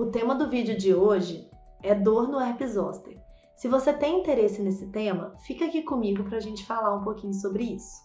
O tema do vídeo de hoje é dor no herpes zoster. Se você tem interesse nesse tema, fica aqui comigo para a gente falar um pouquinho sobre isso.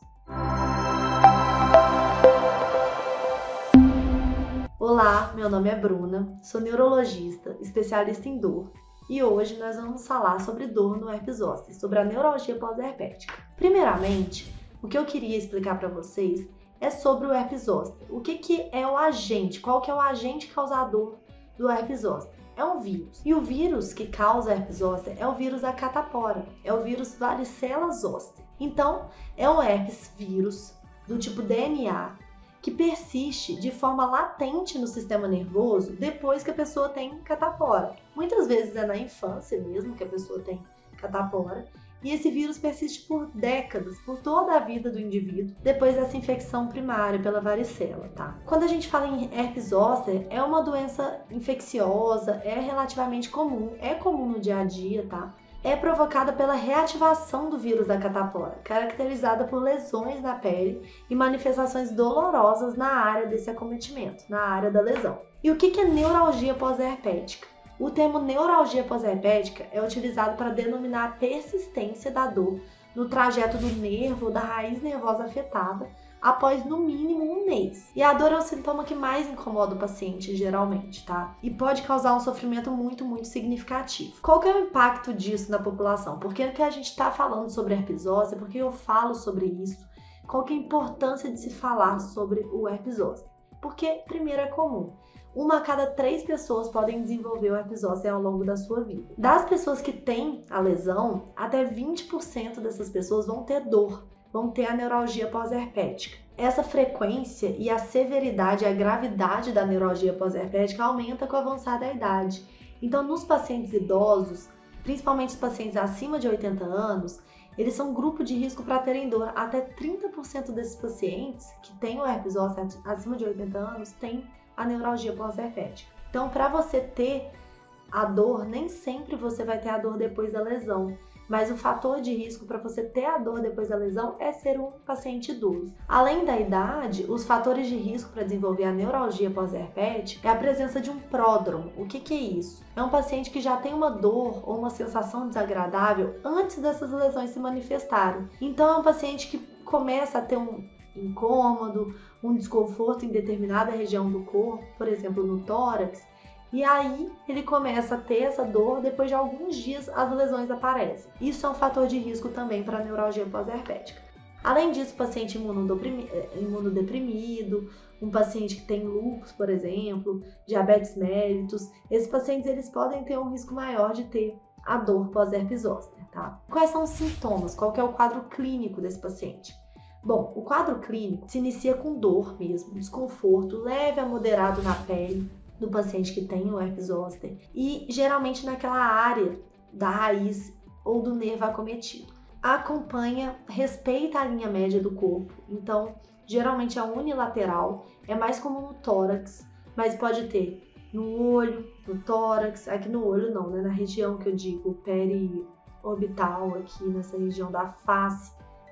Olá, meu nome é Bruna, sou neurologista, especialista em dor, e hoje nós vamos falar sobre dor no herpes zoster, sobre a neuralgia pós-herpética. Primeiramente, o que eu queria explicar para vocês é sobre o herpes zoster. O que, que é o agente? Qual que é o agente causador do herpes zoster? É um vírus. E o vírus que causa herpes zoster é o vírus da catapora, é o vírus varicela zoster. Então, é um herpes vírus do tipo DNA que persiste de forma latente no sistema nervoso depois que a pessoa tem catapora. Muitas vezes é na infância mesmo que a pessoa tem catapora, e esse vírus persiste por décadas, por toda a vida do indivíduo, depois dessa infecção primária pela varicela, tá? Quando a gente fala em herpes zoster, é uma doença infecciosa, é relativamente comum, é comum no dia a dia, tá? É provocada pela reativação do vírus da catapora, caracterizada por lesões na pele e manifestações dolorosas na área desse acometimento, na área da lesão. E o que é neuralgia pós-herpética? O termo neuralgia pós-herpética é utilizado para denominar a persistência da dor no trajeto do nervo ou da raiz nervosa afetada após no mínimo um mês. E a dor é o sintoma que mais incomoda o paciente, geralmente, tá? E pode causar um sofrimento muito, muito significativo. Qual que é o impacto disso na população? Por que, que a gente está falando sobre herpes zoster? Por que eu falo sobre isso? Qual que é a importância de se falar sobre o herpes zoster? Porque, primeiro, é comum uma a cada três pessoas podem desenvolver o zoster ao longo da sua vida. Das pessoas que têm a lesão, até 20% dessas pessoas vão ter dor, vão ter a neuralgia pós-herpética. Essa frequência e a severidade, a gravidade da neuralgia pós-herpética aumenta com o avançar da idade. Então, nos pacientes idosos, principalmente os pacientes acima de 80 anos, eles são um grupo de risco para terem dor. Até 30% desses pacientes que têm o herpes acima de 80 anos têm a neuralgia pós-herpética. Então, para você ter a dor, nem sempre você vai ter a dor depois da lesão. Mas o fator de risco para você ter a dor depois da lesão é ser um paciente idoso. Além da idade, os fatores de risco para desenvolver a neuralgia pós-herpética é a presença de um pródromo. O que, que é isso? É um paciente que já tem uma dor ou uma sensação desagradável antes dessas lesões se manifestarem. Então é um paciente que começa a ter um incômodo, um desconforto em determinada região do corpo, por exemplo, no tórax, e aí ele começa a ter essa dor, depois de alguns dias as lesões aparecem. Isso é um fator de risco também para a neuralgia pós-herpética. Além disso, paciente eh, imunodeprimido, um paciente que tem lúpus, por exemplo, diabetes mellitus, esses pacientes eles podem ter um risco maior de ter a dor pós-herpes zoster, tá? Quais são os sintomas? Qual é o quadro clínico desse paciente? Bom, o quadro clínico se inicia com dor mesmo, desconforto leve a moderado na pele do paciente que tem o herpes zoster e geralmente naquela área da raiz ou do nervo acometido. Acompanha, respeita a linha média do corpo, então geralmente é unilateral, é mais comum no tórax, mas pode ter no olho, no tórax, aqui no olho não, né? Na região que eu digo periorbital, aqui nessa região da face,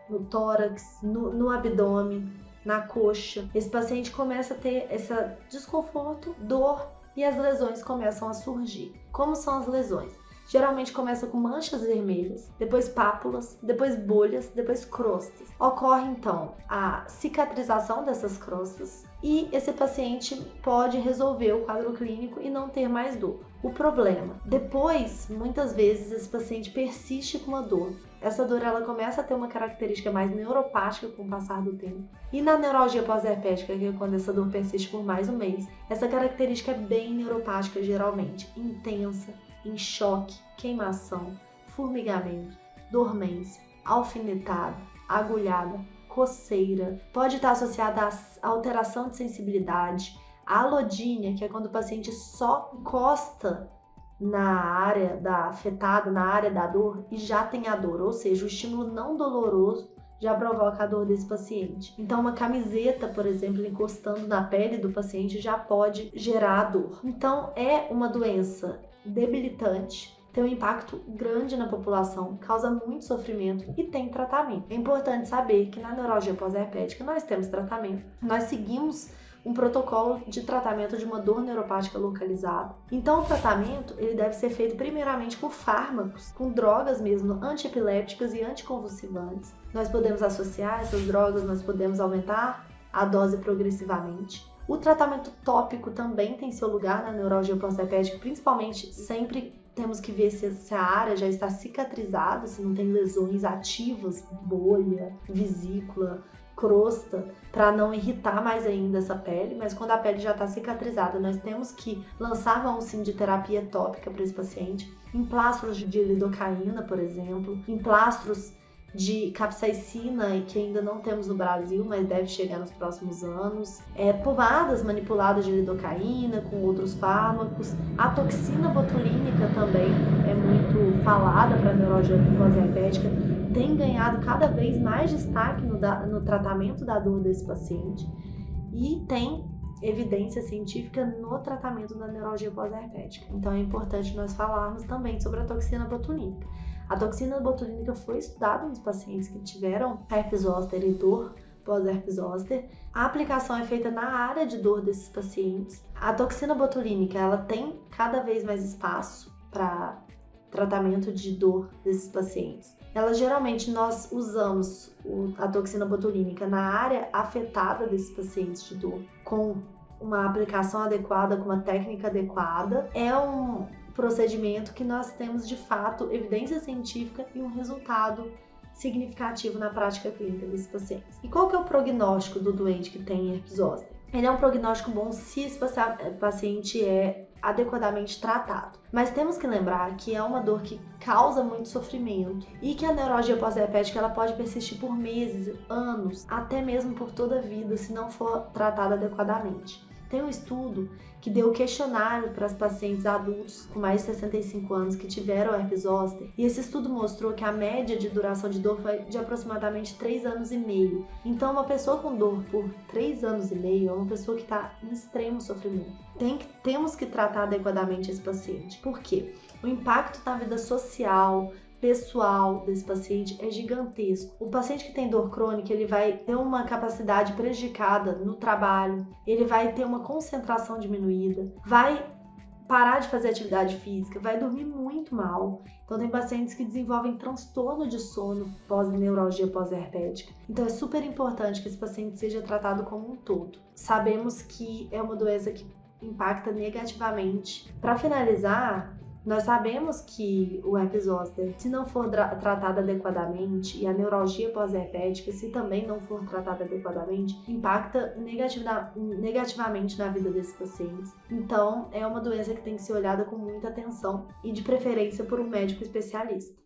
no tórax, no, no abdômen, na coxa. Esse paciente começa a ter esse desconforto, dor e as lesões começam a surgir. Como são as lesões? Geralmente começa com manchas vermelhas, depois pápulas, depois bolhas, depois crostas. Ocorre então a cicatrização dessas crostas e esse paciente pode resolver o quadro clínico e não ter mais dor. O problema, depois, muitas vezes esse paciente persiste com a dor. Essa dor ela começa a ter uma característica mais neuropática com o passar do tempo. E na neuralgia pós-herpética, que é quando essa dor persiste por mais um mês, essa característica é bem neuropática geralmente, intensa, em choque, queimação, formigamento, dormência, alfinetada, agulhada, coceira, pode estar associada a alteração de sensibilidade, a alodínia, que é quando o paciente só encosta na área da afetada, na área da dor e já tem a dor, ou seja, o estímulo não doloroso já provoca a dor desse paciente. Então, uma camiseta, por exemplo, encostando na pele do paciente já pode gerar dor. Então, é uma doença debilitante tem um impacto grande na população, causa muito sofrimento e tem tratamento. É importante saber que na neurologia pós-herpética nós temos tratamento. Nós seguimos um protocolo de tratamento de uma dor neuropática localizada. Então, o tratamento ele deve ser feito primeiramente com fármacos, com drogas mesmo antiepilépticas e anticonvulsivantes. Nós podemos associar essas drogas, nós podemos aumentar a dose progressivamente. O tratamento tópico também tem seu lugar na neurologia pós-herpética, principalmente sempre temos que ver se, se, a área já está cicatrizada, se não tem lesões ativas, bolha, vesícula, crosta, para não irritar mais ainda essa pele. Mas quando a pele já está cicatrizada, nós temos que lançar mão sim de terapia tópica para esse paciente. Emplastros de lidocaína, por exemplo, emplastros de capsaicina que ainda não temos no Brasil, mas deve chegar nos próximos anos. É, pomadas manipuladas de lidocaína com outros fármacos. A toxina botulínica também é muito falada para neurologia pós-diabética. Tem ganhado cada vez mais destaque no, da, no tratamento da dor desse paciente. E tem evidência científica no tratamento da neurologia pós-herpética. Então é importante nós falarmos também sobre a toxina botulínica. A toxina botulínica foi estudada nos pacientes que tiveram herpes zoster e dor pós-herpes zoster. A aplicação é feita na área de dor desses pacientes. A toxina botulínica, ela tem cada vez mais espaço para tratamento de dor desses pacientes. Ela geralmente nós usamos a toxina botulínica na área afetada desses pacientes de dor, com uma aplicação adequada, com uma técnica adequada. É um procedimento que nós temos de fato evidência científica e um resultado significativo na prática clínica desses pacientes. E qual que é o prognóstico do doente que tem herpes zoster? Ele é um prognóstico bom se esse paciente é adequadamente tratado. Mas temos que lembrar que é uma dor que causa muito sofrimento e que a neurologia pós-herpética ela pode persistir por meses, anos, até mesmo por toda a vida se não for tratada adequadamente. Tem um estudo que deu questionário para os pacientes adultos com mais de 65 anos que tiveram herpes zoster, e esse estudo mostrou que a média de duração de dor foi de aproximadamente 3 anos e meio. Então, uma pessoa com dor por 3 anos e meio é uma pessoa que está em extremo sofrimento. Tem que, temos que tratar adequadamente esse paciente. Por quê? O impacto na vida social, pessoal desse paciente é gigantesco. O paciente que tem dor crônica, ele vai ter uma capacidade prejudicada no trabalho, ele vai ter uma concentração diminuída, vai parar de fazer atividade física, vai dormir muito mal. Então tem pacientes que desenvolvem transtorno de sono pós-neurologia pós-herpética. Então é super importante que esse paciente seja tratado como um todo. Sabemos que é uma doença que impacta negativamente. Para finalizar, nós sabemos que o herpes zoster, se não for tratado adequadamente, e a neuralgia pós-herpética, se também não for tratada adequadamente, impacta negativamente na vida desses pacientes. Então, é uma doença que tem que ser olhada com muita atenção e, de preferência, por um médico especialista.